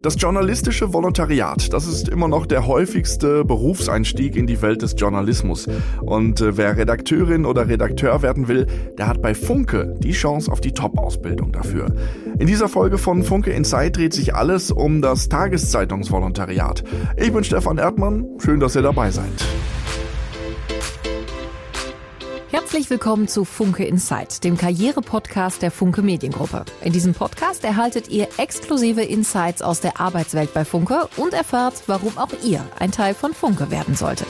Das journalistische Volontariat, das ist immer noch der häufigste Berufseinstieg in die Welt des Journalismus. Und äh, wer Redakteurin oder Redakteur werden will, der hat bei Funke die Chance auf die Top-Ausbildung dafür. In dieser Folge von Funke Inside dreht sich alles um das Tageszeitungsvolontariat. Ich bin Stefan Erdmann, schön, dass ihr dabei seid. Herzlich willkommen zu Funke Insight, dem Karriere-Podcast der Funke Mediengruppe. In diesem Podcast erhaltet ihr exklusive Insights aus der Arbeitswelt bei Funke und erfahrt, warum auch ihr ein Teil von Funke werden solltet.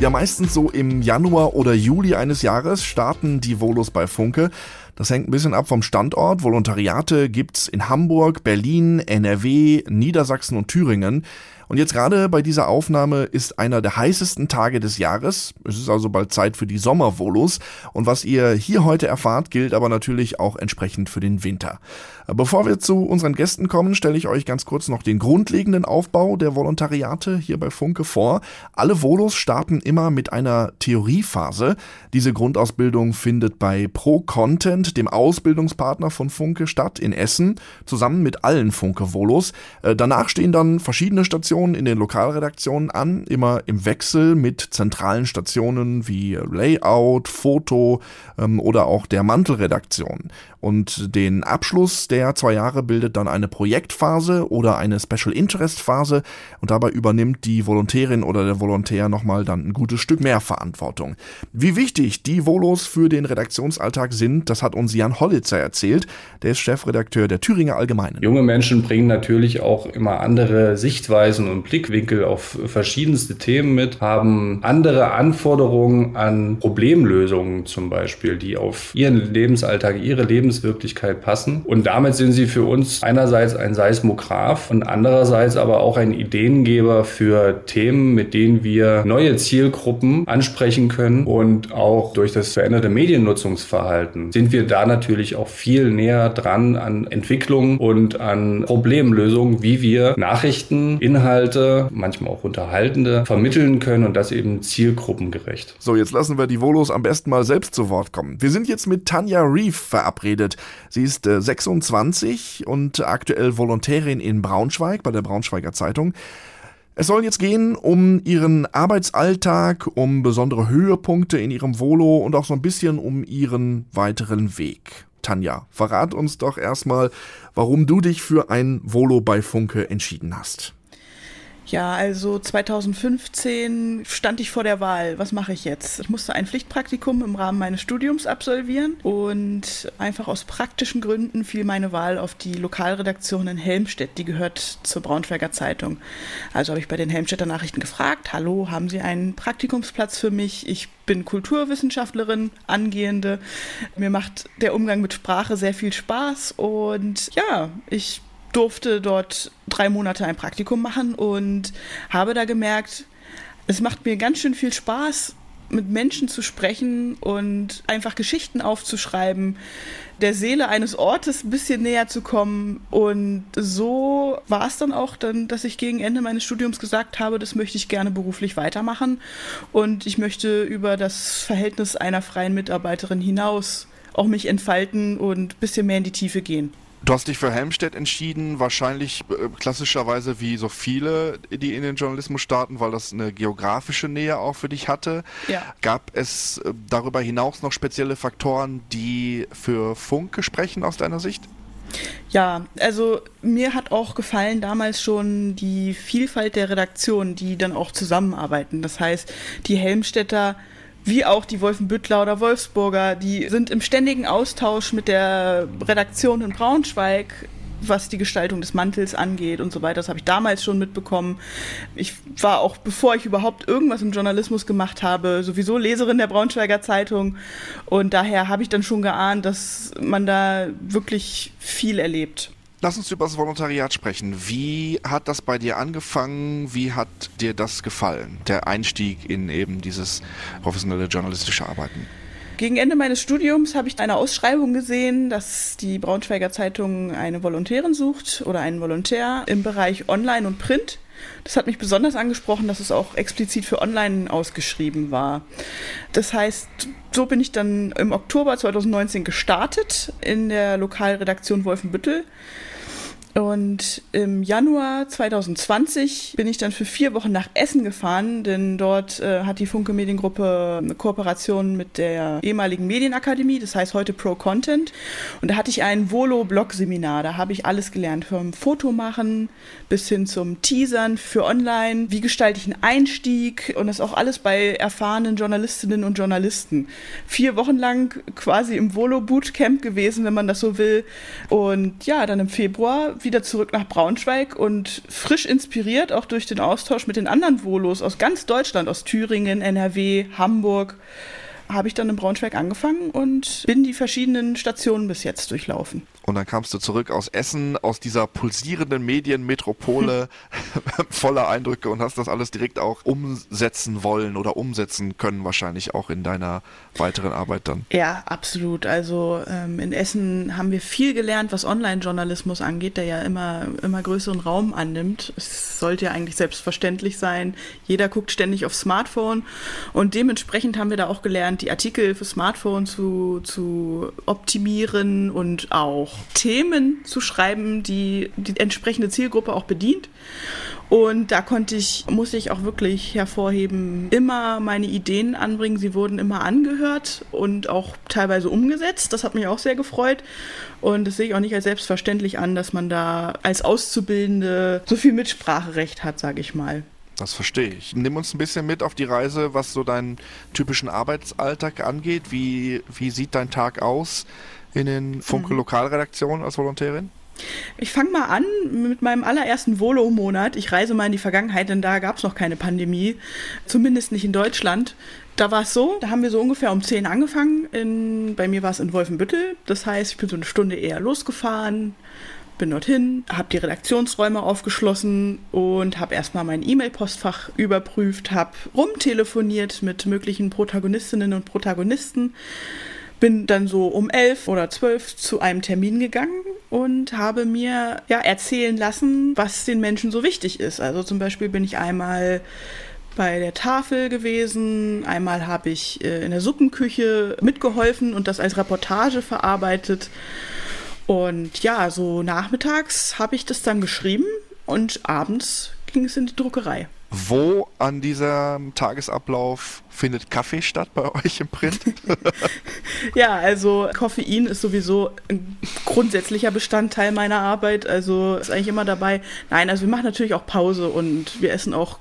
Ja, meistens so im Januar oder Juli eines Jahres starten die Volos bei Funke. Das hängt ein bisschen ab vom Standort. Volontariate gibt's in Hamburg, Berlin, NRW, Niedersachsen und Thüringen. Und jetzt gerade bei dieser Aufnahme ist einer der heißesten Tage des Jahres. Es ist also bald Zeit für die Sommervolos. Und was ihr hier heute erfahrt, gilt aber natürlich auch entsprechend für den Winter. Bevor wir zu unseren Gästen kommen, stelle ich euch ganz kurz noch den grundlegenden Aufbau der Volontariate hier bei Funke vor. Alle Volos starten immer mit einer Theoriephase. Diese Grundausbildung findet bei Pro Content, dem Ausbildungspartner von Funke, statt in Essen, zusammen mit allen Funke Volos. Äh, danach stehen dann verschiedene Stationen in den Lokalredaktionen an, immer im Wechsel mit zentralen Stationen wie Layout, Foto ähm, oder auch der Mantelredaktion. Und den Abschluss der zwei Jahre bildet dann eine Projektphase oder eine Special Interest Phase und dabei übernimmt die Volontärin oder der Volontär nochmal dann ein gutes Stück mehr Verantwortung. Wie wichtig die Volos für den Redaktionsalltag sind, das hat uns Jan Hollitzer erzählt. Der ist Chefredakteur der Thüringer Allgemeinen. Junge Menschen bringen natürlich auch immer andere Sichtweisen und Blickwinkel auf verschiedenste Themen mit, haben andere Anforderungen an Problemlösungen zum Beispiel, die auf ihren Lebensalltag, ihre Lebens Lebenswirklichkeit passen. Und damit sind sie für uns einerseits ein Seismograph und andererseits aber auch ein Ideengeber für Themen, mit denen wir neue Zielgruppen ansprechen können. Und auch durch das veränderte Mediennutzungsverhalten sind wir da natürlich auch viel näher dran an Entwicklung und an Problemlösungen, wie wir Nachrichten, Inhalte, manchmal auch unterhaltende, vermitteln können und das eben zielgruppengerecht. So, jetzt lassen wir die Volos am besten mal selbst zu Wort kommen. Wir sind jetzt mit Tanja verabredet verabredet. Sie ist äh, 26 und aktuell Volontärin in Braunschweig bei der Braunschweiger Zeitung. Es soll jetzt gehen um ihren Arbeitsalltag, um besondere Höhepunkte in ihrem Volo und auch so ein bisschen um ihren weiteren Weg. Tanja, verrat uns doch erstmal, warum du dich für ein Volo bei Funke entschieden hast. Ja, also 2015 stand ich vor der Wahl, was mache ich jetzt? Ich musste ein Pflichtpraktikum im Rahmen meines Studiums absolvieren und einfach aus praktischen Gründen fiel meine Wahl auf die Lokalredaktion in Helmstedt, die gehört zur Braunschweiger Zeitung. Also habe ich bei den Helmstedter Nachrichten gefragt, hallo, haben Sie einen Praktikumsplatz für mich? Ich bin Kulturwissenschaftlerin, angehende. Mir macht der Umgang mit Sprache sehr viel Spaß und ja, ich durfte dort drei Monate ein Praktikum machen und habe da gemerkt, es macht mir ganz schön viel Spaß, mit Menschen zu sprechen und einfach Geschichten aufzuschreiben, der Seele eines Ortes ein bisschen näher zu kommen. Und so war es dann auch, dann, dass ich gegen Ende meines Studiums gesagt habe, das möchte ich gerne beruflich weitermachen. Und ich möchte über das Verhältnis einer freien Mitarbeiterin hinaus auch mich entfalten und ein bisschen mehr in die Tiefe gehen. Du hast dich für Helmstedt entschieden, wahrscheinlich äh, klassischerweise wie so viele, die in den Journalismus starten, weil das eine geografische Nähe auch für dich hatte. Ja. Gab es äh, darüber hinaus noch spezielle Faktoren, die für Funke sprechen aus deiner Sicht? Ja, also mir hat auch gefallen damals schon die Vielfalt der Redaktionen, die dann auch zusammenarbeiten. Das heißt, die Helmstädter wie auch die Wolfenbüttler oder Wolfsburger, die sind im ständigen Austausch mit der Redaktion in Braunschweig, was die Gestaltung des Mantels angeht und so weiter. Das habe ich damals schon mitbekommen. Ich war auch, bevor ich überhaupt irgendwas im Journalismus gemacht habe, sowieso Leserin der Braunschweiger Zeitung. Und daher habe ich dann schon geahnt, dass man da wirklich viel erlebt. Lass uns über das Volontariat sprechen. Wie hat das bei dir angefangen? Wie hat dir das gefallen? Der Einstieg in eben dieses professionelle journalistische Arbeiten? Gegen Ende meines Studiums habe ich eine Ausschreibung gesehen, dass die Braunschweiger Zeitung eine Volontärin sucht oder einen Volontär im Bereich Online und Print. Das hat mich besonders angesprochen, dass es auch explizit für online ausgeschrieben war. Das heißt, so bin ich dann im Oktober 2019 gestartet in der Lokalredaktion Wolfenbüttel und im Januar 2020 bin ich dann für vier Wochen nach Essen gefahren, denn dort äh, hat die Funke Mediengruppe eine Kooperation mit der ehemaligen Medienakademie, das heißt heute Pro Content. Und da hatte ich ein Volo-Blog-Seminar. Da habe ich alles gelernt, vom Fotomachen bis hin zum Teasern für online. Wie gestalte ich einen Einstieg? Und das auch alles bei erfahrenen Journalistinnen und Journalisten. Vier Wochen lang quasi im Volo-Bootcamp gewesen, wenn man das so will. Und ja, dann im Februar wieder zurück nach Braunschweig und frisch inspiriert, auch durch den Austausch mit den anderen Volos aus ganz Deutschland, aus Thüringen, NRW, Hamburg, habe ich dann in Braunschweig angefangen und bin die verschiedenen Stationen bis jetzt durchlaufen. Und dann kamst du zurück aus Essen, aus dieser pulsierenden Medienmetropole, hm. voller Eindrücke und hast das alles direkt auch umsetzen wollen oder umsetzen können, wahrscheinlich auch in deiner weiteren Arbeit dann. Ja, absolut. Also ähm, in Essen haben wir viel gelernt, was Online-Journalismus angeht, der ja immer, immer größeren Raum annimmt. Es sollte ja eigentlich selbstverständlich sein. Jeder guckt ständig aufs Smartphone und dementsprechend haben wir da auch gelernt, die Artikel für Smartphone zu, zu optimieren und auch Themen zu schreiben, die die entsprechende Zielgruppe auch bedient. Und da konnte ich, muss ich auch wirklich hervorheben, immer meine Ideen anbringen. Sie wurden immer angehört und auch teilweise umgesetzt. Das hat mich auch sehr gefreut. Und das sehe ich auch nicht als selbstverständlich an, dass man da als Auszubildende so viel Mitspracherecht hat, sage ich mal. Das verstehe ich. Nimm uns ein bisschen mit auf die Reise, was so deinen typischen Arbeitsalltag angeht. Wie, wie sieht dein Tag aus? in den Funke mhm. Lokalredaktionen als Volontärin? Ich fange mal an mit meinem allerersten Volo-Monat. Ich reise mal in die Vergangenheit, denn da gab es noch keine Pandemie, zumindest nicht in Deutschland. Da war es so, da haben wir so ungefähr um 10 angefangen. In, bei mir war es in Wolfenbüttel. Das heißt, ich bin so eine Stunde eher losgefahren, bin dorthin, habe die Redaktionsräume aufgeschlossen und habe erstmal mein E-Mail-Postfach überprüft, habe rumtelefoniert mit möglichen Protagonistinnen und Protagonisten bin dann so um elf oder zwölf zu einem Termin gegangen und habe mir ja erzählen lassen, was den Menschen so wichtig ist. Also zum Beispiel bin ich einmal bei der Tafel gewesen, einmal habe ich äh, in der Suppenküche mitgeholfen und das als Reportage verarbeitet. Und ja, so nachmittags habe ich das dann geschrieben und abends ging es in die Druckerei. Wo an diesem Tagesablauf findet Kaffee statt bei euch im Print? ja, also Koffein ist sowieso ein grundsätzlicher Bestandteil meiner Arbeit. Also ist eigentlich immer dabei. Nein, also wir machen natürlich auch Pause und wir essen auch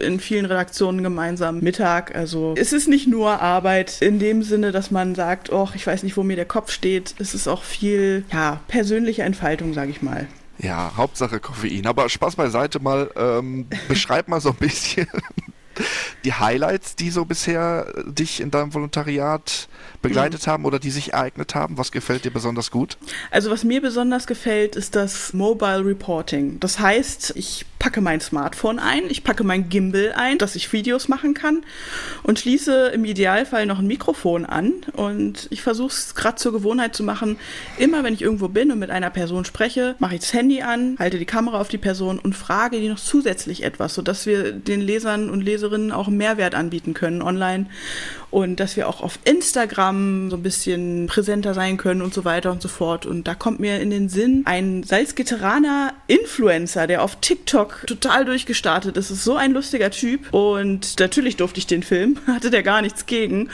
in vielen Redaktionen gemeinsam Mittag. Also es ist nicht nur Arbeit in dem Sinne, dass man sagt, oh, ich weiß nicht, wo mir der Kopf steht. Es ist auch viel, ja, persönliche Entfaltung, sage ich mal. Ja, Hauptsache Koffein. Aber Spaß beiseite mal, ähm, beschreib mal so ein bisschen die Highlights, die so bisher dich in deinem Volontariat begleitet mhm. haben oder die sich ereignet haben? Was gefällt dir besonders gut? Also was mir besonders gefällt, ist das Mobile Reporting. Das heißt, ich packe mein Smartphone ein, ich packe mein Gimbal ein, dass ich Videos machen kann und schließe im Idealfall noch ein Mikrofon an und ich versuche es gerade zur Gewohnheit zu machen, immer wenn ich irgendwo bin und mit einer Person spreche, mache ich das Handy an, halte die Kamera auf die Person und frage die noch zusätzlich etwas, sodass wir den Lesern und Leserinnen auch einen Mehrwert anbieten können online und dass wir auch auf Instagram so ein bisschen präsenter sein können und so weiter und so fort. Und da kommt mir in den Sinn ein Salzgitteraner Influencer, der auf TikTok total durchgestartet ist. ist so ein lustiger Typ und natürlich durfte ich den Film, hatte der gar nichts gegen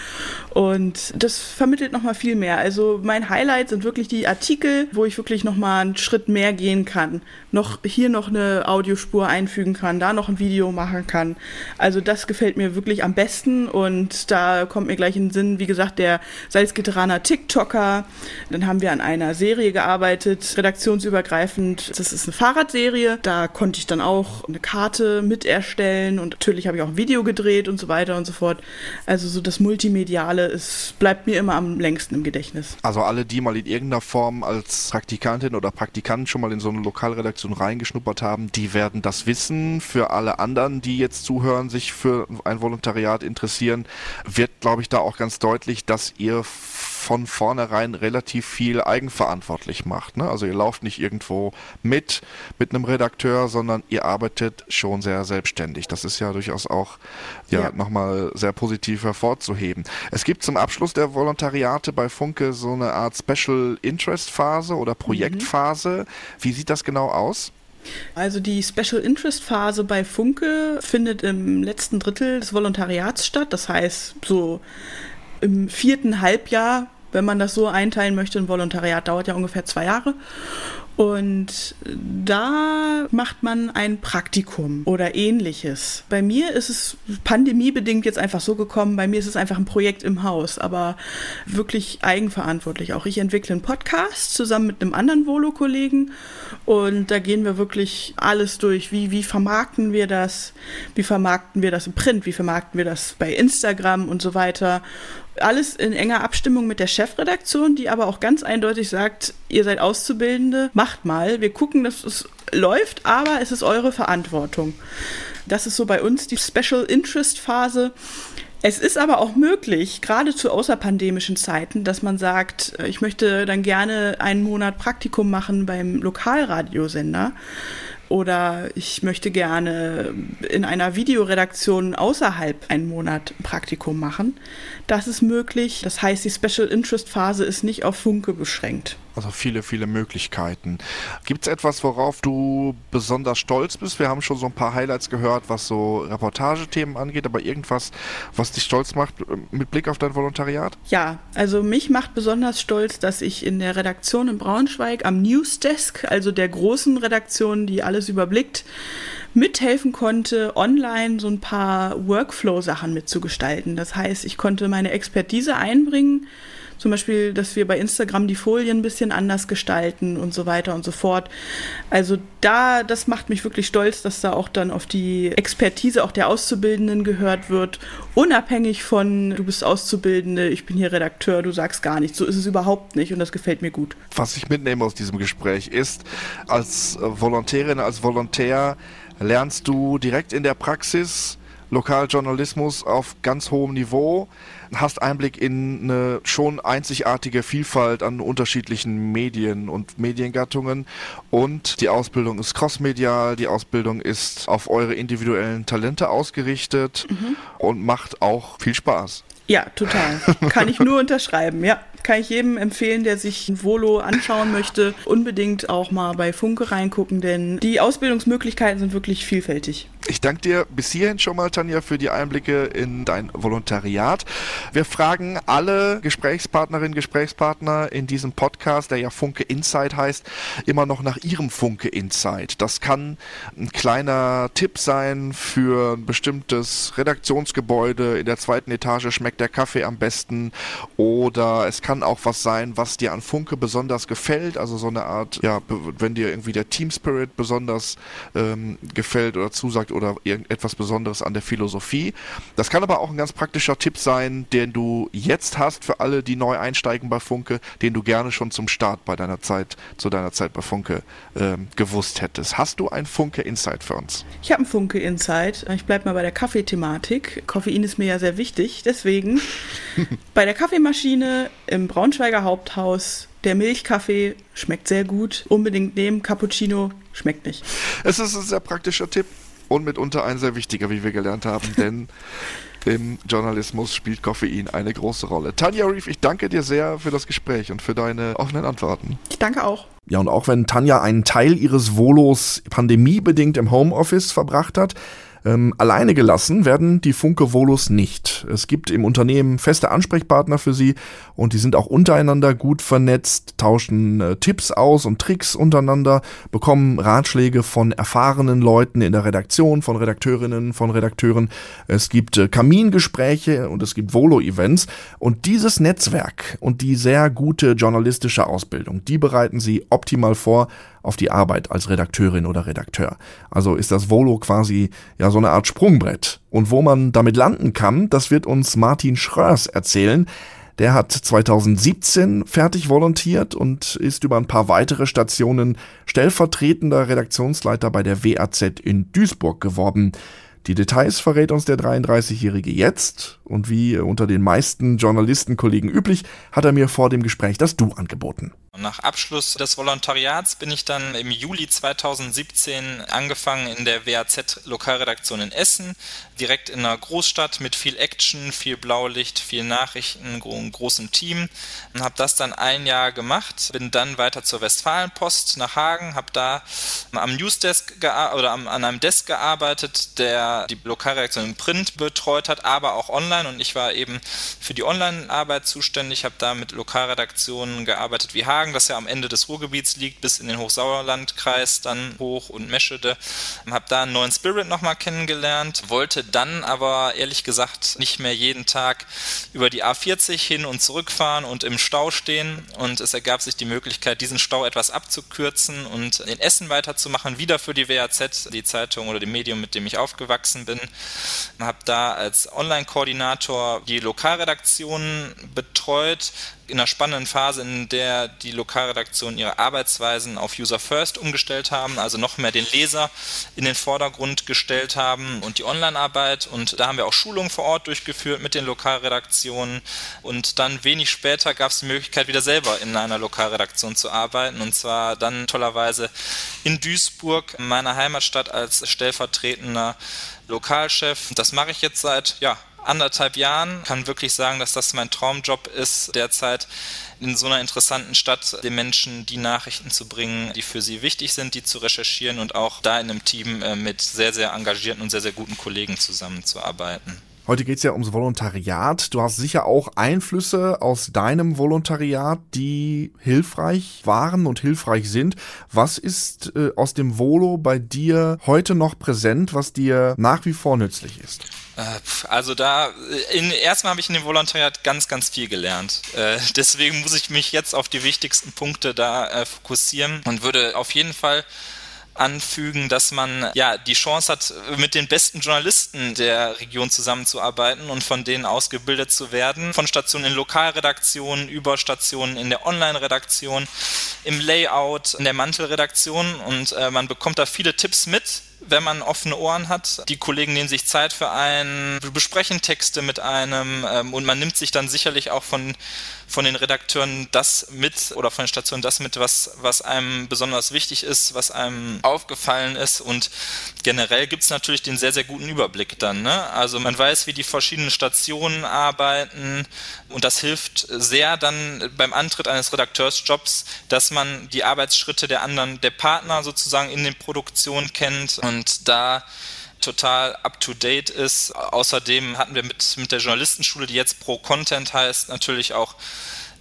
und das vermittelt nochmal viel mehr. Also mein Highlight sind wirklich die Artikel, wo ich wirklich nochmal einen Schritt mehr gehen kann. Noch hier noch eine Audiospur einfügen kann, da noch ein Video machen kann. Also das gefällt mir wirklich am besten und da kommt mir gleich in den Sinn, wie gesagt, der Salzgitteraner TikToker. Dann haben wir an einer Serie gearbeitet, redaktionsübergreifend. Das ist eine Fahrradserie. Da konnte ich dann auch eine Karte mit erstellen und natürlich habe ich auch ein Video gedreht und so weiter und so fort. Also so das Multimediale ist, bleibt mir immer am längsten im Gedächtnis. Also alle, die mal in irgendeiner Form als Praktikantin oder Praktikant schon mal in so eine Lokalredaktion reingeschnuppert haben, die werden das wissen. Für alle anderen, die jetzt zuhören, sich für ein Volontariat interessieren, wird glaube ich, da auch ganz deutlich, dass ihr von vornherein relativ viel eigenverantwortlich macht. Ne? Also ihr lauft nicht irgendwo mit, mit einem Redakteur, sondern ihr arbeitet schon sehr selbstständig. Das ist ja durchaus auch ja, ja. nochmal sehr positiv hervorzuheben. Es gibt zum Abschluss der Volontariate bei Funke so eine Art Special Interest Phase oder Projektphase. Mhm. Wie sieht das genau aus? Also die Special Interest Phase bei Funke findet im letzten Drittel des Volontariats statt. Das heißt, so im vierten Halbjahr, wenn man das so einteilen möchte, ein Volontariat dauert ja ungefähr zwei Jahre. Und da macht man ein Praktikum oder ähnliches. Bei mir ist es pandemiebedingt jetzt einfach so gekommen, bei mir ist es einfach ein Projekt im Haus, aber wirklich eigenverantwortlich. Auch ich entwickle einen Podcast zusammen mit einem anderen Volo-Kollegen und da gehen wir wirklich alles durch. Wie, wie vermarkten wir das? Wie vermarkten wir das im Print? Wie vermarkten wir das bei Instagram und so weiter? Alles in enger Abstimmung mit der Chefredaktion, die aber auch ganz eindeutig sagt, ihr seid Auszubildende, macht mal. Wir gucken, dass es läuft, aber es ist eure Verantwortung. Das ist so bei uns die Special Interest Phase. Es ist aber auch möglich, gerade zu außerpandemischen Zeiten, dass man sagt, ich möchte dann gerne einen Monat Praktikum machen beim Lokalradiosender oder ich möchte gerne in einer Videoredaktion außerhalb einen Monat Praktikum machen. Das ist möglich. Das heißt, die Special Interest Phase ist nicht auf Funke beschränkt. Also viele, viele Möglichkeiten. Gibt es etwas, worauf du besonders stolz bist? Wir haben schon so ein paar Highlights gehört, was so Reportagethemen angeht, aber irgendwas, was dich stolz macht äh, mit Blick auf dein Volontariat? Ja, also mich macht besonders stolz, dass ich in der Redaktion in Braunschweig am Newsdesk, also der großen Redaktion, die alles überblickt, mithelfen konnte, online so ein paar Workflow-Sachen mitzugestalten. Das heißt, ich konnte meine Expertise einbringen, zum Beispiel, dass wir bei Instagram die Folien ein bisschen anders gestalten und so weiter und so fort. Also da, das macht mich wirklich stolz, dass da auch dann auf die Expertise auch der Auszubildenden gehört wird, unabhängig von, du bist Auszubildende, ich bin hier Redakteur, du sagst gar nichts. So ist es überhaupt nicht und das gefällt mir gut. Was ich mitnehme aus diesem Gespräch ist, als Volontärin, als Volontär lernst du direkt in der Praxis Lokaljournalismus auf ganz hohem Niveau, hast Einblick in eine schon einzigartige Vielfalt an unterschiedlichen Medien und Mediengattungen und die Ausbildung ist crossmedial, die Ausbildung ist auf eure individuellen Talente ausgerichtet mhm. und macht auch viel Spaß. Ja, total. Kann ich nur unterschreiben, ja kann ich jedem empfehlen, der sich ein Volo anschauen möchte, unbedingt auch mal bei Funke reingucken, denn die Ausbildungsmöglichkeiten sind wirklich vielfältig. Ich danke dir bis hierhin schon mal, Tanja, für die Einblicke in dein Volontariat. Wir fragen alle Gesprächspartnerinnen, Gesprächspartner in diesem Podcast, der ja Funke Insight heißt, immer noch nach ihrem Funke Insight. Das kann ein kleiner Tipp sein für ein bestimmtes Redaktionsgebäude. In der zweiten Etage schmeckt der Kaffee am besten oder es kann auch was sein, was dir an Funke besonders gefällt, also so eine Art, ja, wenn dir irgendwie der Team Spirit besonders ähm, gefällt oder zusagt oder irgendetwas Besonderes an der Philosophie. Das kann aber auch ein ganz praktischer Tipp sein, den du jetzt hast für alle, die neu einsteigen bei Funke, den du gerne schon zum Start bei deiner Zeit, zu deiner Zeit bei Funke ähm, gewusst hättest. Hast du ein Funke Insight für uns? Ich habe ein Funke Insight. Ich bleibe mal bei der Kaffeethematik. Koffein ist mir ja sehr wichtig, deswegen bei der Kaffeemaschine im im Braunschweiger Haupthaus. Der Milchkaffee schmeckt sehr gut. Unbedingt nehmen. Cappuccino schmeckt nicht. Es ist ein sehr praktischer Tipp und mitunter ein sehr wichtiger, wie wir gelernt haben, denn im Journalismus spielt Koffein eine große Rolle. Tanja Reef, ich danke dir sehr für das Gespräch und für deine offenen Antworten. Ich danke auch. Ja, und auch wenn Tanja einen Teil ihres Volos pandemiebedingt im Homeoffice verbracht hat, ähm, alleine gelassen werden die Funke Volus nicht. Es gibt im Unternehmen feste Ansprechpartner für sie und die sind auch untereinander gut vernetzt, tauschen äh, Tipps aus und Tricks untereinander, bekommen Ratschläge von erfahrenen Leuten in der Redaktion, von Redakteurinnen, von Redakteuren. Es gibt äh, Kamingespräche und es gibt Volo-Events und dieses Netzwerk und die sehr gute journalistische Ausbildung, die bereiten sie optimal vor auf die Arbeit als Redakteurin oder Redakteur. Also ist das Volo quasi ja so eine Art Sprungbrett. Und wo man damit landen kann, das wird uns Martin Schröers erzählen. Der hat 2017 fertig volontiert und ist über ein paar weitere Stationen stellvertretender Redaktionsleiter bei der WAZ in Duisburg geworden. Die Details verrät uns der 33-Jährige jetzt Und wie unter den meisten Journalistenkollegen üblich, hat er mir vor dem Gespräch das Du angeboten. Nach Abschluss des Volontariats bin ich dann im Juli 2017 angefangen in der WAZ-Lokalredaktion in Essen, direkt in einer Großstadt mit viel Action, viel Blaulicht, viel Nachrichten, großem Team und habe das dann ein Jahr gemacht, bin dann weiter zur Westfalenpost nach Hagen, habe da am Newsdesk oder an einem Desk gearbeitet, der die Lokalredaktion im Print betreut hat, aber auch online und ich war eben für die Online-Arbeit zuständig, habe da mit Lokalredaktionen gearbeitet wie Hagen Hagen, das ja am Ende des Ruhrgebiets liegt, bis in den Hochsauerlandkreis dann hoch und Meschede. Habe da einen neuen Spirit nochmal kennengelernt, wollte dann aber ehrlich gesagt nicht mehr jeden Tag über die A40 hin und zurückfahren und im Stau stehen. Und es ergab sich die Möglichkeit, diesen Stau etwas abzukürzen und in Essen weiterzumachen, wieder für die WAZ, die Zeitung oder dem Medium, mit dem ich aufgewachsen bin. Habe da als Online-Koordinator die Lokalredaktionen betreut, in einer spannenden Phase, in der die Lokalredaktionen ihre Arbeitsweisen auf User First umgestellt haben, also noch mehr den Leser in den Vordergrund gestellt haben und die Online-Arbeit. Und da haben wir auch Schulungen vor Ort durchgeführt mit den Lokalredaktionen. Und dann wenig später gab es die Möglichkeit, wieder selber in einer Lokalredaktion zu arbeiten. Und zwar dann tollerweise in Duisburg, meiner Heimatstadt, als stellvertretender Lokalchef. Das mache ich jetzt seit ja, anderthalb Jahren. Kann wirklich sagen, dass das mein Traumjob ist, derzeit in so einer interessanten Stadt den Menschen die Nachrichten zu bringen, die für sie wichtig sind, die zu recherchieren und auch da in einem Team äh, mit sehr, sehr engagierten und sehr, sehr guten Kollegen zusammenzuarbeiten. Heute geht es ja ums Volontariat. Du hast sicher auch Einflüsse aus deinem Volontariat, die hilfreich waren und hilfreich sind. Was ist äh, aus dem Volo bei dir heute noch präsent, was dir nach wie vor nützlich ist? Äh, also da, äh, in, erstmal habe ich in dem Volontariat ganz, ganz viel gelernt. Äh, deswegen muss ich mich jetzt auf die wichtigsten Punkte da äh, fokussieren und würde auf jeden Fall anfügen, dass man ja die Chance hat, mit den besten Journalisten der Region zusammenzuarbeiten und von denen ausgebildet zu werden. Von Stationen in Lokalredaktionen über Stationen in der Online-Redaktion, im Layout, in der Mantelredaktion und äh, man bekommt da viele Tipps mit, wenn man offene Ohren hat. Die Kollegen nehmen sich Zeit für einen, besprechen Texte mit einem ähm, und man nimmt sich dann sicherlich auch von, von den Redakteuren das mit oder von den Stationen das mit, was, was einem besonders wichtig ist, was einem aufgefallen ist und generell gibt es natürlich den sehr, sehr guten Überblick dann. Ne? Also man weiß, wie die verschiedenen Stationen arbeiten und das hilft sehr dann beim Antritt eines Redakteursjobs, dass man die Arbeitsschritte der anderen, der Partner sozusagen in den Produktionen kennt und da total up to date ist. Außerdem hatten wir mit, mit der Journalistenschule, die jetzt Pro Content heißt, natürlich auch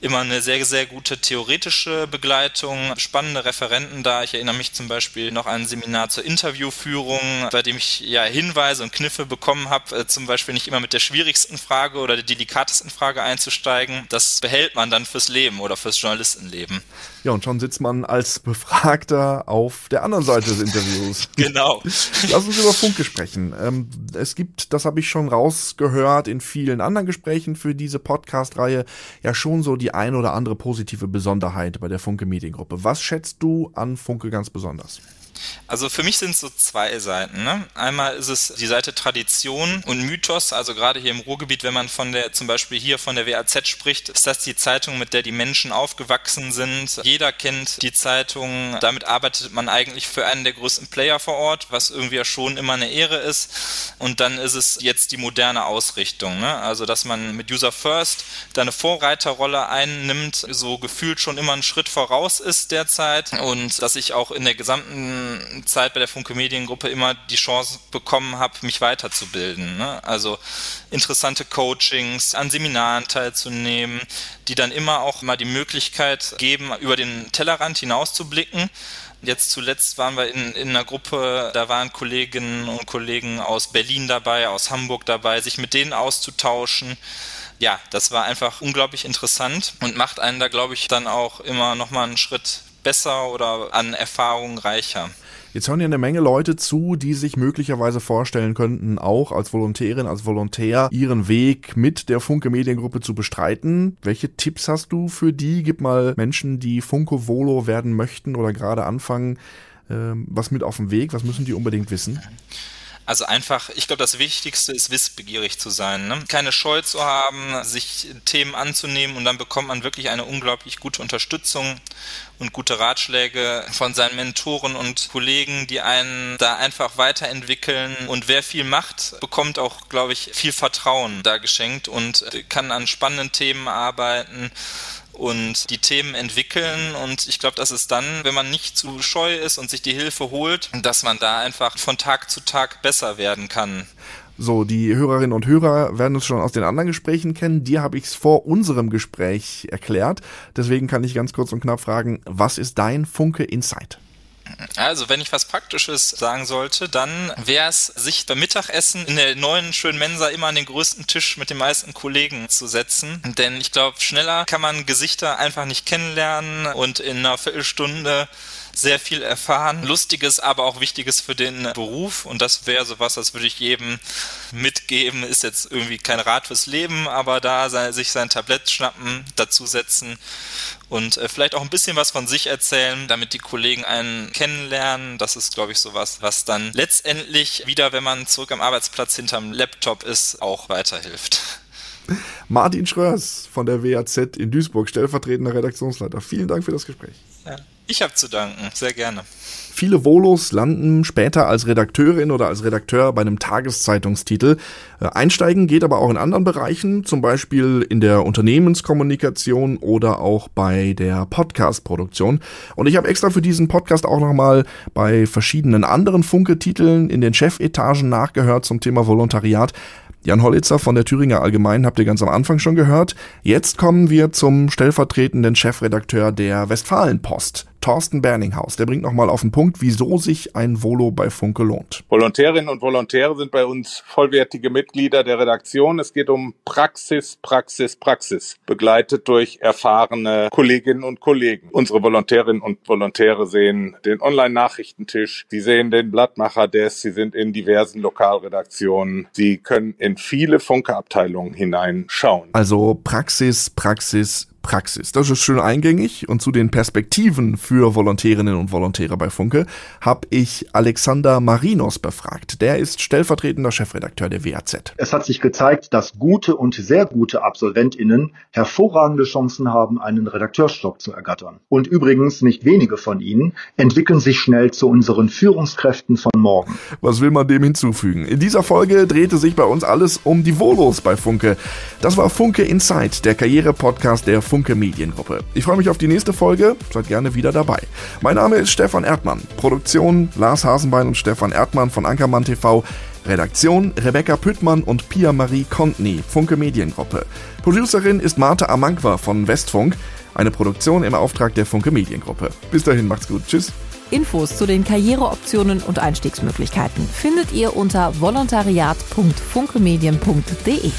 immer eine sehr, sehr gute theoretische Begleitung, spannende Referenten da. Ich erinnere mich zum Beispiel noch an ein Seminar zur Interviewführung, bei dem ich ja Hinweise und Kniffe bekommen habe, äh, zum Beispiel nicht immer mit der schwierigsten Frage oder der delikatesten Frage einzusteigen. Das behält man dann fürs Leben oder fürs Journalistenleben. Ja, und schon sitzt man als Befragter auf der anderen Seite des Interviews. genau. Lass uns über Funke sprechen. Ähm, es gibt, das habe ich schon rausgehört in vielen anderen Gesprächen für diese Podcast-Reihe, ja schon so die die ein oder andere positive Besonderheit bei der Funke Mediengruppe. Was schätzt du an Funke ganz besonders? Also für mich sind es so zwei Seiten. Ne? Einmal ist es die Seite Tradition und Mythos, also gerade hier im Ruhrgebiet, wenn man von der, zum Beispiel hier von der WAZ spricht, ist das die Zeitung, mit der die Menschen aufgewachsen sind. Jeder kennt die Zeitung, damit arbeitet man eigentlich für einen der größten Player vor Ort, was irgendwie ja schon immer eine Ehre ist. Und dann ist es jetzt die moderne Ausrichtung, ne? also dass man mit User First da eine Vorreiterrolle einnimmt, so gefühlt schon immer einen Schritt voraus ist derzeit und dass ich auch in der gesamten Zeit bei der Funke Mediengruppe immer die Chance bekommen habe, mich weiterzubilden. Ne? Also interessante Coachings, an Seminaren teilzunehmen, die dann immer auch mal die Möglichkeit geben, über den Tellerrand hinauszublicken. Jetzt zuletzt waren wir in, in einer Gruppe, da waren Kolleginnen und Kollegen aus Berlin dabei, aus Hamburg dabei, sich mit denen auszutauschen ja, das war einfach unglaublich interessant und macht einen da, glaube ich, dann auch immer nochmal einen Schritt besser oder an Erfahrung reicher. Jetzt hören ja eine Menge Leute zu, die sich möglicherweise vorstellen könnten, auch als Volontärin, als Volontär ihren Weg mit der Funke Mediengruppe zu bestreiten. Welche Tipps hast du für die? Gib mal Menschen, die Funke Volo werden möchten oder gerade anfangen, äh, was mit auf den Weg. Was müssen die unbedingt wissen? Also einfach, ich glaube, das Wichtigste ist wissbegierig zu sein. Ne? Keine Scheu zu haben, sich Themen anzunehmen und dann bekommt man wirklich eine unglaublich gute Unterstützung und gute Ratschläge von seinen Mentoren und Kollegen, die einen da einfach weiterentwickeln. Und wer viel macht, bekommt auch, glaube ich, viel Vertrauen da geschenkt und kann an spannenden Themen arbeiten und die Themen entwickeln. Und ich glaube, dass es dann, wenn man nicht zu scheu ist und sich die Hilfe holt, dass man da einfach von Tag zu Tag besser werden kann. So, die Hörerinnen und Hörer werden es schon aus den anderen Gesprächen kennen. Dir habe ich es vor unserem Gespräch erklärt. Deswegen kann ich ganz kurz und knapp fragen, was ist dein Funke Insight? Also, wenn ich was Praktisches sagen sollte, dann wäre es, sich beim Mittagessen in der neuen schönen Mensa immer an den größten Tisch mit den meisten Kollegen zu setzen. Denn ich glaube, schneller kann man Gesichter einfach nicht kennenlernen und in einer Viertelstunde sehr viel erfahren. Lustiges, aber auch Wichtiges für den Beruf. Und das wäre sowas, das würde ich jedem mitgeben. Ist jetzt irgendwie kein Rat fürs Leben, aber da sich sein Tablett schnappen, dazusetzen und äh, vielleicht auch ein bisschen was von sich erzählen, damit die Kollegen einen kennenlernen. Das ist, glaube ich, sowas, was dann letztendlich wieder, wenn man zurück am Arbeitsplatz hinterm Laptop ist, auch weiterhilft. Martin Schröers von der WAZ in Duisburg, stellvertretender Redaktionsleiter. Vielen Dank für das Gespräch. Ja. Ich habe zu danken, sehr gerne. Viele Volos landen später als Redakteurin oder als Redakteur bei einem Tageszeitungstitel. Äh, einsteigen geht aber auch in anderen Bereichen, zum Beispiel in der Unternehmenskommunikation oder auch bei der Podcast-Produktion. Und ich habe extra für diesen Podcast auch nochmal bei verschiedenen anderen Funke-Titeln in den Chefetagen nachgehört zum Thema Volontariat. Jan Hollitzer von der Thüringer Allgemeinen habt ihr ganz am Anfang schon gehört. Jetzt kommen wir zum stellvertretenden Chefredakteur der Westfalenpost, Thorsten Berninghaus. Der bringt nochmal auf den Punkt, wieso sich ein Volo bei Funke lohnt. Volontärinnen und Volontäre sind bei uns vollwertige Mitglieder der Redaktion. Es geht um Praxis, Praxis, Praxis, begleitet durch erfahrene Kolleginnen und Kollegen. Unsere Volontärinnen und Volontäre sehen den Online-Nachrichtentisch, sie sehen den Blattmacher-Desk, sie sind in diversen Lokalredaktionen, sie können in viele Funke-Abteilungen hineinschauen. Also Praxis, Praxis, Praxis. Das ist schön eingängig und zu den Perspektiven für Volontärinnen und Volontäre bei Funke habe ich Alexander Marinos befragt. Der ist stellvertretender Chefredakteur der WAZ. Es hat sich gezeigt, dass gute und sehr gute Absolventinnen hervorragende Chancen haben, einen Redakteurstock zu ergattern. Und übrigens nicht wenige von ihnen entwickeln sich schnell zu unseren Führungskräften von morgen. Was will man dem hinzufügen? In dieser Folge drehte sich bei uns alles um die Volos bei Funke. Das war Funke Insight, der Karriere-Podcast der Funke Mediengruppe. Ich freue mich auf die nächste Folge. Seid gerne wieder dabei. Mein Name ist Stefan Erdmann. Produktion Lars Hasenbein und Stefan Erdmann von Ankermann TV. Redaktion Rebecca Püttmann und Pia Marie Kontny, Funke Mediengruppe. Producerin ist Marta Amankwa von Westfunk. Eine Produktion im Auftrag der Funke Mediengruppe. Bis dahin, macht's gut. Tschüss. Infos zu den Karriereoptionen und Einstiegsmöglichkeiten findet ihr unter volontariat.funkemedien.de.